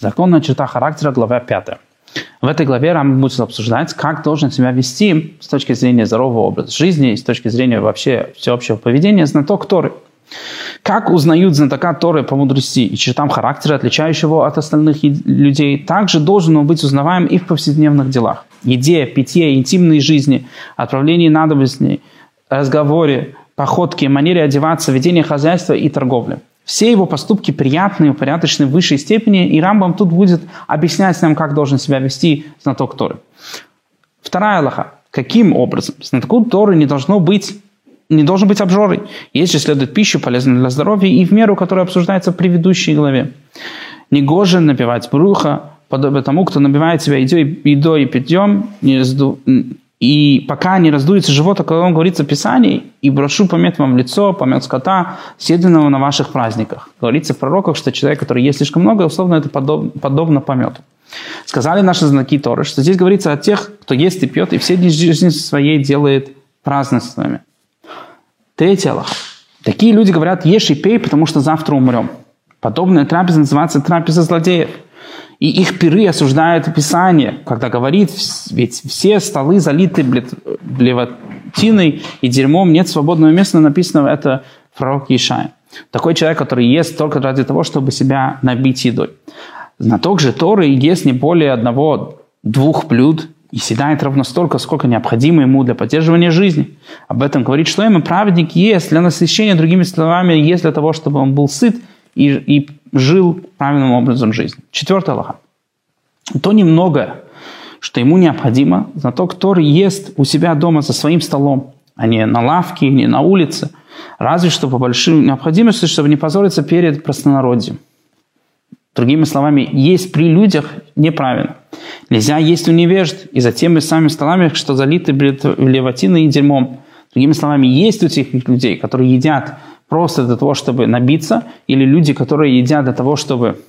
Законная черта характера, глава 5. В этой главе Рам будет обсуждать, как должен себя вести с точки зрения здорового образа жизни и с точки зрения вообще всеобщего поведения знаток Торы. Как узнают знатока Торы по мудрости и чертам характера, отличающего от остальных людей, также должен он быть узнаваем и в повседневных делах. Еде, питье, интимной жизни, отправлении надобностей, разговоре, походке, манере одеваться, ведении хозяйства и торговли. Все его поступки приятные, упорядочены в высшей степени, и Рамбам тут будет объяснять нам, как должен себя вести знаток Торы. Вторая Аллаха. Каким образом? Знатоку Торы не должно быть не должен быть обжорой. Если следует пищу, полезную для здоровья, и в меру, которая обсуждается в предыдущей главе. Негоже набивать бруха, подобно тому, кто набивает себя едой, едой и питьем, не разду... и пока не раздуется живот, о котором говорится в Писании, и брошу помет вам лицо, помет скота, съеденного на ваших праздниках. Говорится в пророках, что человек, который ест слишком много, условно это подоб... подобно помету. Сказали наши знаки Торы, что здесь говорится о тех, кто ест и пьет, и все дни жизни своей делает празднествами. Третье Аллах. Такие люди говорят, ешь и пей, потому что завтра умрем. Подобная трапеза называется трапеза злодеев. И их пиры осуждает Писание, когда говорит, ведь все столы залиты блевотиной и дерьмом, нет свободного места, написано это пророк Ишая. Такой человек, который ест только ради того, чтобы себя набить едой. Знаток же Торы ест не более одного-двух блюд и съедает ровно столько, сколько необходимо ему для поддерживания жизни. Об этом говорит что ему праведник есть для насыщения, другими словами, есть для того, чтобы он был сыт и, и жил правильным образом жизни. Четвертое Аллаха. То немного, что ему необходимо, за то, кто ест у себя дома за своим столом, а не на лавке, не на улице, разве что по большой необходимости, чтобы не позориться перед простонародьем. Другими словами, есть при людях неправильно. Нельзя есть у невежд, и за теми самыми столами, что залиты левотиной и дерьмом. Другими словами, есть у тех людей, которые едят просто для того, чтобы набиться, или люди, которые едят для того, чтобы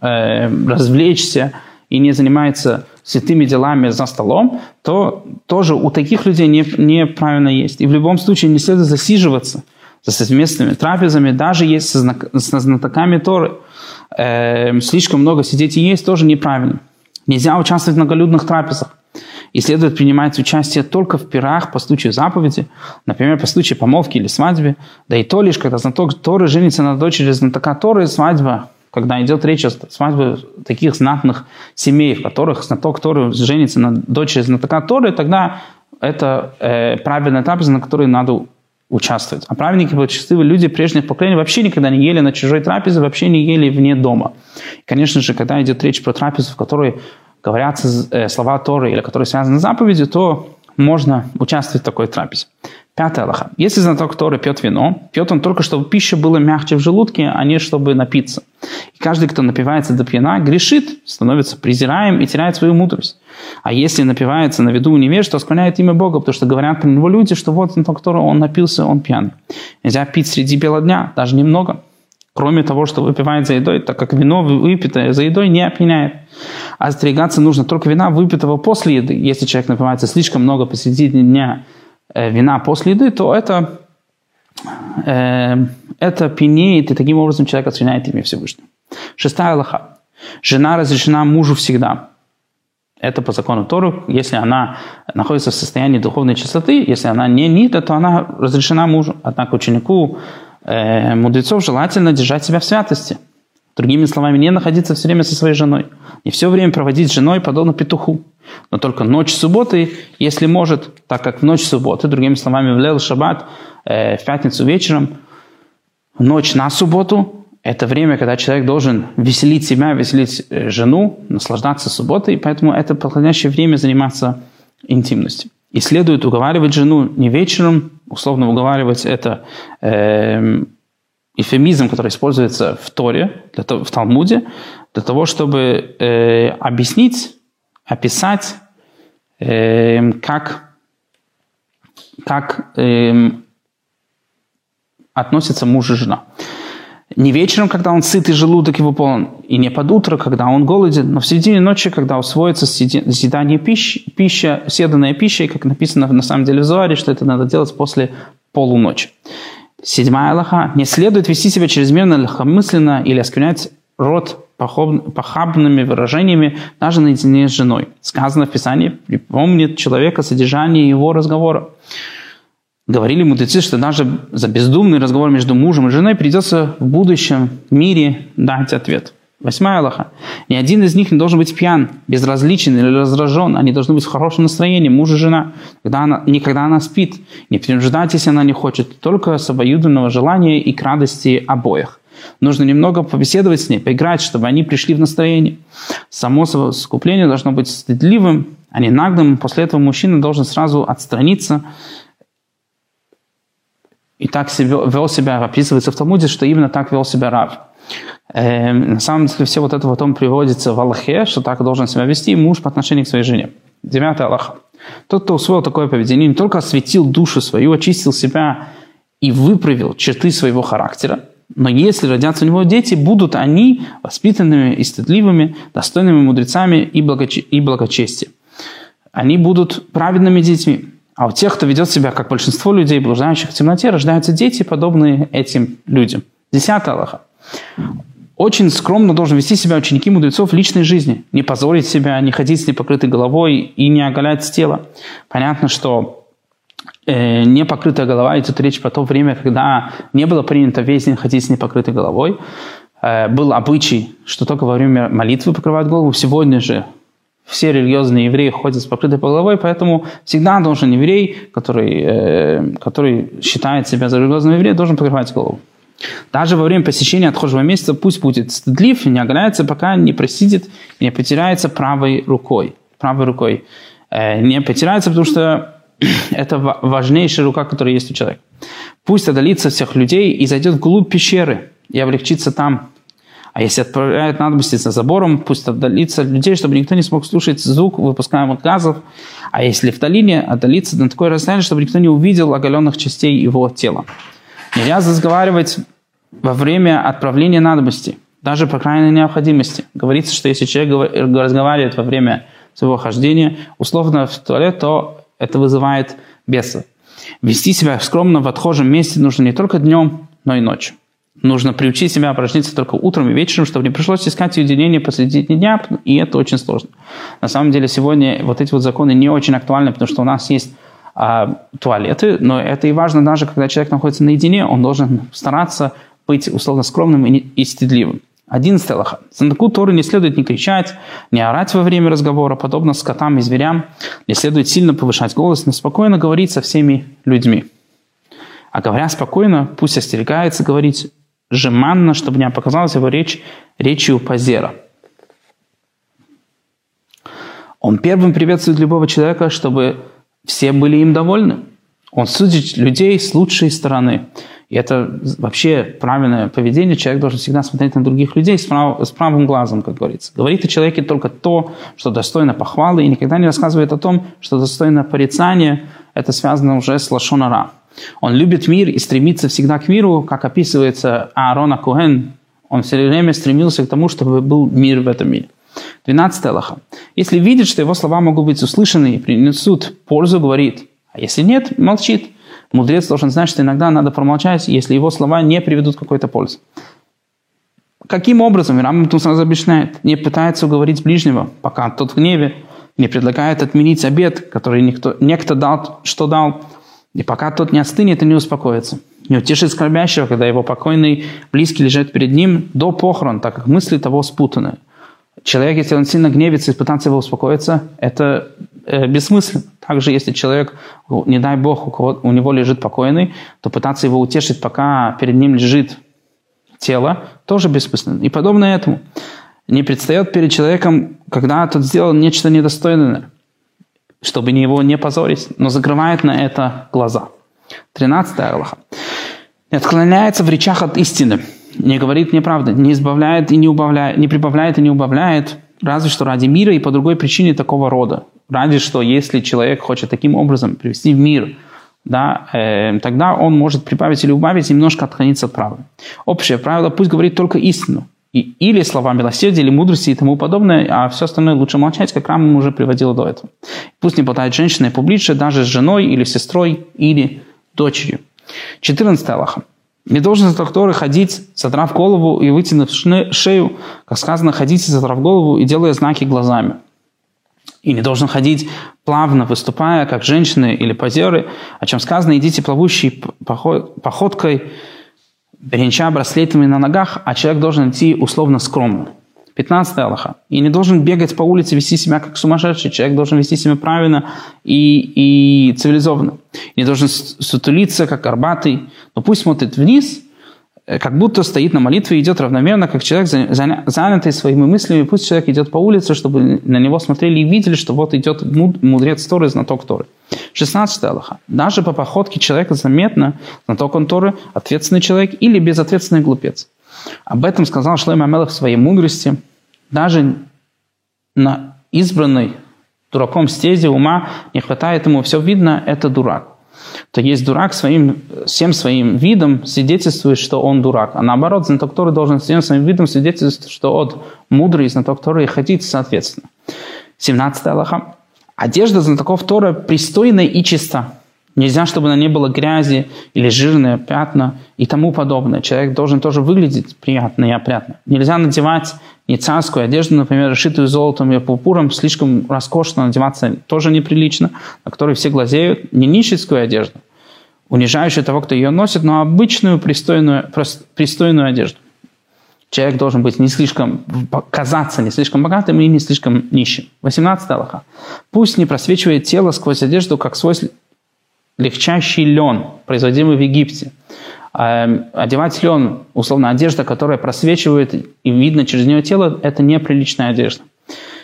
э, развлечься и не занимаются святыми делами за столом, то тоже у таких людей не, неправильно есть. И в любом случае не следует засиживаться за совместными трапезами, даже есть со, со знатоками Торы. Э, слишком много сидеть и есть тоже неправильно. Нельзя участвовать в многолюдных трапезах. И следует принимать участие только в пирах по случаю заповеди, например, по случаю помолвки или свадьбы. Да и то лишь, когда знаток Торы женится на дочери знатока Торы, свадьба, когда идет речь о свадьбе таких знатных семей, в которых знаток Торы женится на дочери знатока Торы, тогда это э, правильная трапеза, на которой надо участвовать. А праведники, благочестивые люди прежних поколений вообще никогда не ели на чужой трапезе, вообще не ели вне дома. И, конечно же, когда идет речь про трапезу, в которой говорятся э, слова Торы или которые связаны с заповедью, то можно участвовать в такой трапезе. Пятая Аллаха. Если знаток Торы пьет вино, пьет он только, чтобы пища была мягче в желудке, а не чтобы напиться. И каждый, кто напивается до пьяна, грешит, становится презираем и теряет свою мудрость. А если напивается на виду у невеж, то склоняет имя Бога, потому что говорят про него люди, что вот знаток Торы, он напился, он пьян. Нельзя пить среди бела дня, даже немного. Кроме того, что выпивает за едой, так как вино, выпитое за едой, не опьяняет. А остерегаться нужно только вина, выпитого после еды. Если человек напивается слишком много посреди дня э, вина после еды, то это, э, это пьянеет, и таким образом человек отстраняет имя Всевышнего. Шестая Аллаха. Жена разрешена мужу всегда. Это по закону Тору, если она находится в состоянии духовной чистоты, если она не нита, то она разрешена мужу. Однако ученику э, мудрецов желательно держать себя в святости. Другими словами, не находиться все время со своей женой. Не все время проводить с женой, подобно петуху. Но только ночь субботы, если может, так как в ночь субботы, другими словами, в Лел Шаббат, э, в пятницу вечером, ночь на субботу, это время, когда человек должен веселить себя, веселить э, жену, наслаждаться субботой, поэтому это подходящее время заниматься интимностью. И следует уговаривать жену не вечером, условно уговаривать это э, эфемизм, который используется в Торе, для того, в Талмуде, для того, чтобы э, объяснить, описать, э, как, как э, относятся муж и жена. Не вечером, когда он сытый желудок его полон, и не под утро, когда он голоден, но в середине ночи, когда усвоится съедание пищи, пища, съеданная пища, и как написано на самом деле в Зуаре, что это надо делать после полуночи. Седьмая Аллаха. Не следует вести себя чрезмерно легкомысленно или осквернять рот похабными выражениями даже наедине с женой. Сказано в Писании, припомнит человека содержание его разговора. Говорили мудрецы, что даже за бездумный разговор между мужем и женой придется в будущем мире дать ответ. Восьмая Аллаха. Ни один из них не должен быть пьян, безразличен или раздражен. Они должны быть в хорошем настроении, муж и жена. Когда она, не когда она спит. Не принуждать, если она не хочет. Только с обоюдного желания и к радости обоих. Нужно немного побеседовать с ней, поиграть, чтобы они пришли в настроение. Само совокупление должно быть стыдливым, а не наглым. После этого мужчина должен сразу отстраниться и так вел себя, описывается в Талмуде, что именно так вел себя Рав. Э, на самом деле все вот это потом приводится в Аллахе, что так должен себя вести муж по отношению к своей жене. Девятый Аллах. Тот, кто усвоил такое поведение, не только осветил душу свою, очистил себя и выправил черты своего характера, но если родятся у него дети, будут они воспитанными и стыдливыми, достойными мудрецами и, благоче- и благочестия. Они будут праведными детьми. А у тех, кто ведет себя как большинство людей, блуждающих в темноте, рождаются дети, подобные этим людям. Десятый Аллаха. Очень скромно должен вести себя ученики мудрецов в личной жизни. Не позорить себя, не ходить с непокрытой головой и не оголять тело. Понятно, что э, непокрытая голова, идет речь про то время, когда не было принято весь день ходить с непокрытой головой. Э, был обычай, что только во время молитвы покрывают голову. Сегодня же все религиозные евреи ходят с покрытой головой, поэтому всегда должен еврей, который, э, который считает себя за религиозного еврея, должен покрывать голову. Даже во время посещения отхожего месяца пусть будет стыдлив не оголяется, пока не просидит и не потеряется правой рукой. Правой рукой. Э, не потеряется, потому что это важнейшая рука, которая есть у человека. Пусть одолится всех людей и зайдет вглубь пещеры и облегчится там. А если отправляет надобности за забором, пусть отдалится людей, чтобы никто не смог слушать звук выпускаемых газов. А если в долине, отдалится на такое расстояние, чтобы никто не увидел оголенных частей его тела. Нельзя разговаривать во время отправления надобности, даже по крайней необходимости. Говорится, что если человек разговаривает во время своего хождения, условно в туалет, то это вызывает бесов. Вести себя скромно в отхожем месте нужно не только днем, но и ночью. Нужно приучить себя упражниться только утром и вечером, чтобы не пришлось искать уединение посреди дня, и это очень сложно. На самом деле сегодня вот эти вот законы не очень актуальны, потому что у нас есть а, туалеты, но это и важно даже, когда человек находится наедине, он должен стараться быть условно скромным и, и стыдливым. Одиннадцатый Аллаха. Знатоку Торы не следует не кричать, не орать во время разговора, подобно скотам и зверям. Не следует сильно повышать голос, но спокойно говорить со всеми людьми. А говоря спокойно, пусть остерегается говорить жеманно, чтобы не показалась его речь речью позера. Он первым приветствует любого человека, чтобы все были им довольны. Он судит людей с лучшей стороны. И это вообще правильное поведение. Человек должен всегда смотреть на других людей с, прав, с правым глазом, как говорится. Говорит о человеке только то, что достойно похвалы, и никогда не рассказывает о том, что достойно порицания. Это связано уже с лошонара. Он любит мир и стремится всегда к миру, как описывается Аарона Куэн. Он все время стремился к тому, чтобы был мир в этом мире. 12 Аллаха. Если видит, что его слова могут быть услышаны и принесут пользу, говорит. А если нет, молчит. Мудрец должен знать, что иногда надо промолчать, если его слова не приведут к какой-то пользе. Каким образом? Рамбам сразу объясняет. Не пытается уговорить ближнего, пока тот в гневе, не предлагает отменить обед, который никто, некто дал, что дал, и пока тот не остынет и не успокоится. Не утешит скорбящего, когда его покойный близкий лежит перед ним до похорон, так как мысли того спутаны. Человек, если он сильно гневится и пытается его успокоиться, это э, бессмысленно. Также, если человек, не дай бог, у, кого, у него лежит покойный, то пытаться его утешить, пока перед ним лежит тело, тоже бессмысленно. И подобное этому. Не предстает перед человеком, когда тот сделал нечто недостойное, чтобы его не позорить, но закрывает на это глаза. 13 Аллаха. Не отклоняется в речах от истины не говорит неправды, не избавляет и не убавляет, не прибавляет и не убавляет, разве что ради мира и по другой причине такого рода. Ради что, если человек хочет таким образом привести в мир, да, э, тогда он может прибавить или убавить, немножко отклониться от правды. Общее правило, пусть говорит только истину. И, или слова милосердия, или мудрости и тому подобное, а все остальное лучше молчать, как Рама уже приводила до этого. Пусть не болтает женщиной публично, даже с женой или сестрой, или дочерью. 14 Аллаха. Не должен Торы ходить, задрав голову и вытянув шею, как сказано, ходите, задрав голову и делая знаки глазами. И не должен ходить плавно, выступая, как женщины или позеры, о чем сказано, идите плавущей походкой, бренча браслетами на ногах, а человек должен идти условно скромно. 15 Аллаха. И не должен бегать по улице, вести себя как сумасшедший. Человек должен вести себя правильно и, и цивилизованно. Не должен сутулиться, как горбатый. Но пусть смотрит вниз, э, как будто стоит на молитве и идет равномерно, как человек, занятый своими мыслями. Пусть человек идет по улице, чтобы на него смотрели и видели, что вот идет мудрец Торы, знаток Торы. 16 Аллаха. Даже по походке человека заметно, знаток он Торы, ответственный человек или безответственный глупец. Об этом сказал Шлейм Амелах в своей мудрости. Даже на избранной дураком стезе ума не хватает ему, все видно, это дурак. То есть дурак своим, всем своим видом свидетельствует, что он дурак. А наоборот, знаток Торы должен всем своим видом свидетельствовать, что он мудрый, знаток Торы и ходит соответственно. 17 Аллаха. Одежда знатоков Тора пристойная и чиста. Нельзя, чтобы на ней было грязи или жирные пятна и тому подобное. Человек должен тоже выглядеть приятно и опрятно. Нельзя надевать не царскую одежду, например, расшитую золотом и пурпуром, слишком роскошно надеваться тоже неприлично, на которой все глазеют. Не нищенскую одежду, унижающую того, кто ее носит, но обычную пристойную, пристойную одежду. Человек должен быть не слишком, казаться не слишком богатым и не слишком нищим. 18 Аллаха. Пусть не просвечивает тело сквозь одежду, как свой легчайший лен, производимый в Египте. Эм, одевать лен, условно, одежда, которая просвечивает и видно через нее тело, это неприличная одежда.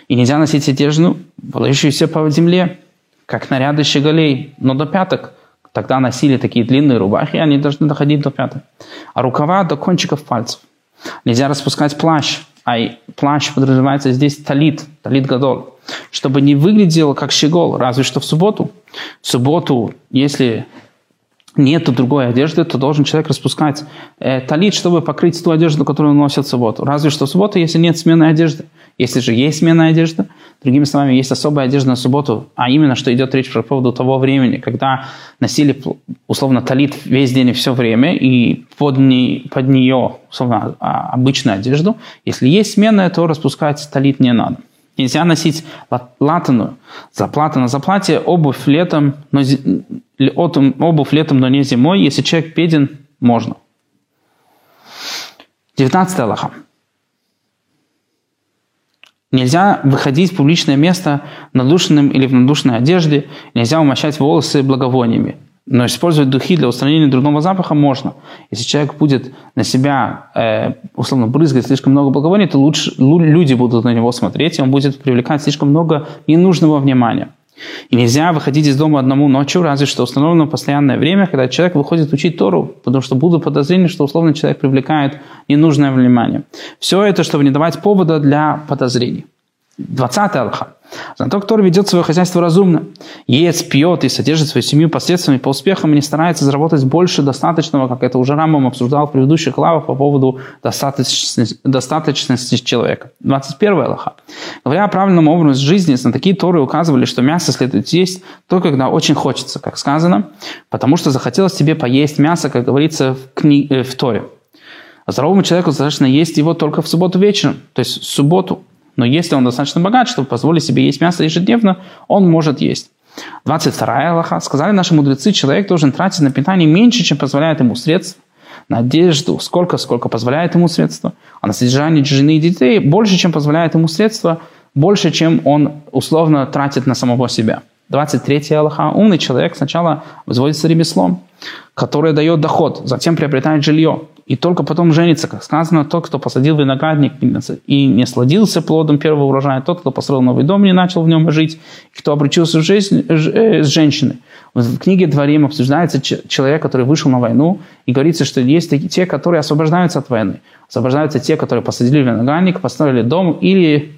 И нельзя носить одежду, волочащуюся по земле, как наряды щеголей, но до пяток. Тогда носили такие длинные рубахи, они должны доходить до пяток. А рукава до кончиков пальцев. Нельзя распускать плащ, а плащ подразумевается здесь талит, талит гадол чтобы не выглядело как щегол, разве что в субботу. В субботу, если нету другой одежды, то должен человек распускать э, талит, чтобы покрыть ту одежду, которую он носит в субботу. Разве что в субботу, если нет смены одежды. Если же есть смена одежды, другими словами, есть особая одежда на субботу, а именно, что идет речь по поводу того времени, когда носили, условно, талит весь день и все время, и под, не, под нее, условно, а, обычную одежду. Если есть смена, то распускать талит не надо. Нельзя носить латаную, заплата на заплате, обувь летом, но, обувь летом, но не зимой. Если человек беден, можно. 19 Аллаха. Нельзя выходить в публичное место надушенным или в надушенной одежде. Нельзя умощать волосы благовониями. Но использовать духи для устранения дурного запаха можно. Если человек будет на себя, э, условно, брызгать слишком много благовоний, то лучше люди будут на него смотреть, и он будет привлекать слишком много ненужного внимания. И нельзя выходить из дома одному ночью, разве что установлено постоянное время, когда человек выходит учить Тору, потому что будут подозрения, что условно человек привлекает ненужное внимание. Все это, чтобы не давать повода для подозрений. 20 Аллаха. Знаток, который ведет свое хозяйство разумно, ест, пьет и содержит свою семью посредствами по успехам и не старается заработать больше достаточного, как это уже Рамбам обсуждал в предыдущих главах по поводу достаточности, достаточности человека. 21 Аллаха. Говоря о правильном образе жизни, знатоки Торы указывали, что мясо следует есть только когда очень хочется, как сказано, потому что захотелось тебе поесть мясо, как говорится в, кни... Э, в Торе. А здоровому человеку достаточно есть его только в субботу вечером, то есть в субботу, но если он достаточно богат, чтобы позволить себе есть мясо ежедневно, он может есть. 22 Аллаха. Сказали наши мудрецы, человек должен тратить на питание меньше, чем позволяет ему средства, на одежду, сколько, сколько позволяет ему средства, а на содержание жены и детей больше, чем позволяет ему средства, больше, чем он условно тратит на самого себя. 23 Аллаха. Умный человек сначала возводится ремеслом, которое дает доход, затем приобретает жилье. И только потом женится, как сказано, тот, кто посадил виноградник и не сладился плодом первого урожая, тот, кто построил новый дом и не начал в нем жить, кто обручился жизнь, э, с женщиной. В книге Дворим обсуждается человек, который вышел на войну, и говорится, что есть такие, те, которые освобождаются от войны. Освобождаются те, которые посадили виноградник, построили дом или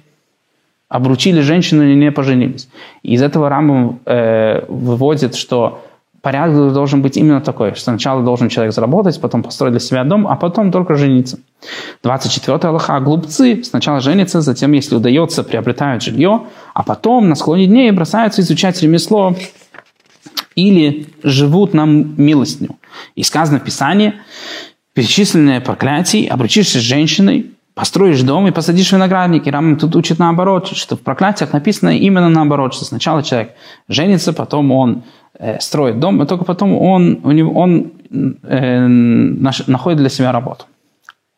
обручили женщину и не поженились. И из этого Рамбам э, выводит, что порядок должен быть именно такой, что сначала должен человек заработать, потом построить для себя дом, а потом только жениться. 24 Аллаха. Глупцы сначала женятся, затем, если удается, приобретают жилье, а потом на склоне дней бросаются изучать ремесло или живут на милостню. И сказано в Писании, перечисленные проклятий, обручишься с женщиной, построишь дом и посадишь виноградник. И Рамам тут учит наоборот, что в проклятиях написано именно наоборот, что сначала человек женится, потом он э, строит дом, и только потом он, у него, он э, находит для себя работу.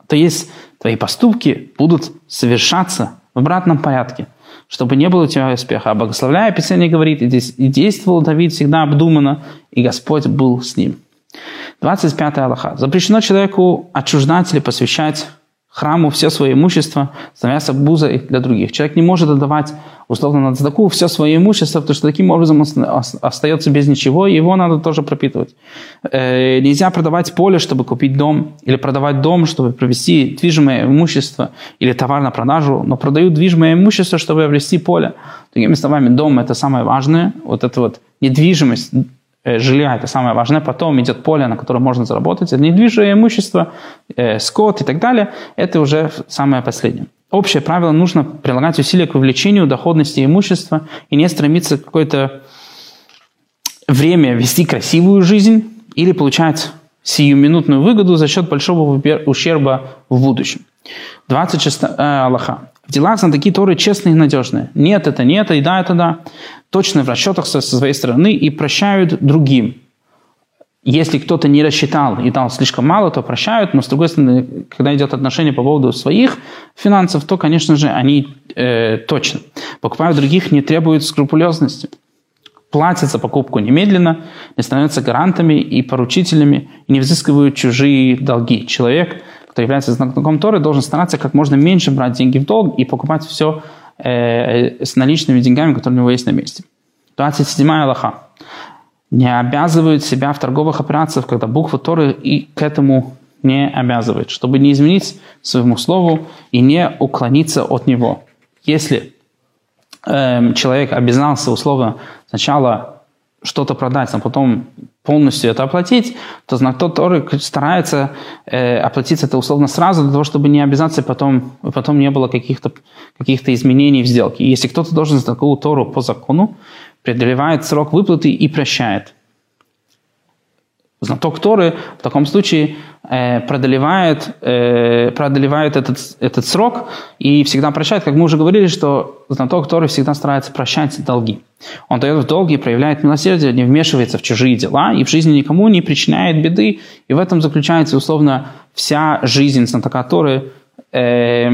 То есть твои поступки будут совершаться в обратном порядке, чтобы не было у тебя успеха. А благословляя Писание говорит, и действовал Давид всегда обдуманно, и Господь был с ним. 25 Аллаха. Запрещено человеку отчуждать или посвящать храму все свое имущество, становясь обузой для других. Человек не может отдавать, условно, на цдаку все свое имущество, потому что таким образом он остается без ничего, и его надо тоже пропитывать. Э, нельзя продавать поле, чтобы купить дом, или продавать дом, чтобы провести движимое имущество, или товар на продажу, но продают движимое имущество, чтобы приобрести поле. Другими словами, дом – это самое важное, вот эта вот недвижимость, жилья – это самое важное, потом идет поле, на котором можно заработать, это недвижимое имущество, э, скот и так далее, это уже самое последнее. Общее правило – нужно прилагать усилия к увеличению доходности имущества и не стремиться какое-то время вести красивую жизнь или получать сиюминутную выгоду за счет большого ущерба в будущем. 26 э, Аллаха. Делах знатоки Торы честные и надежные. Нет, это нет, и да, это да точно в расчетах со своей стороны и прощают другим. Если кто-то не рассчитал и дал слишком мало, то прощают, но с другой стороны, когда идет отношение по поводу своих финансов, то, конечно же, они э, точно. Покупают других, не требуют скрупулезности. Платят за покупку немедленно, не становятся гарантами и поручителями, не взыскивают чужие долги. Человек, кто является знатоком Торы, должен стараться как можно меньше брать деньги в долг и покупать все э, с наличными деньгами, которые у него есть на месте. 27 Аллаха. Не обязывают себя в торговых операциях, когда буква Торы и к этому не обязывает, чтобы не изменить своему слову и не уклониться от него. Если э, человек обязался условно сначала что-то продать, а потом полностью это оплатить, то тот, который старается э, оплатить это условно сразу, для того, чтобы не обязаться потом, потом не было каких-то каких изменений в сделке. И если кто-то должен за такую Тору по закону, преодолевает срок выплаты и прощает. Знаток Торы в таком случае э, преодолевает, э, этот, этот срок и всегда прощает. Как мы уже говорили, что знаток Торы всегда старается прощать долги. Он дает в долги, проявляет милосердие, не вмешивается в чужие дела и в жизни никому не причиняет беды. И в этом заключается, условно, вся жизнь знатока Торы. Э,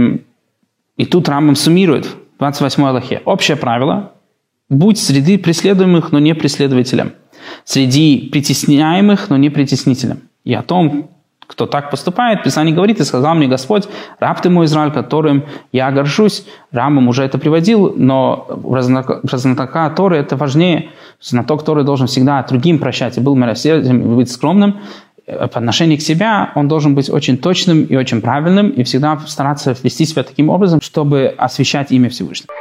и тут Рамбам суммирует в 28 Аллахе. Общее правило – будь среди преследуемых, но не преследователем – среди притесняемых, но не притеснителем. И о том, кто так поступает, Писание говорит, и сказал мне Господь, раб ты мой Израиль, которым я горжусь. Рамам уже это приводил, но в знатока Торы это важнее. Знаток Торы должен всегда другим прощать и был милосердием и быть скромным. По отношению к себе он должен быть очень точным и очень правильным и всегда стараться вести себя таким образом, чтобы освещать имя Всевышнего.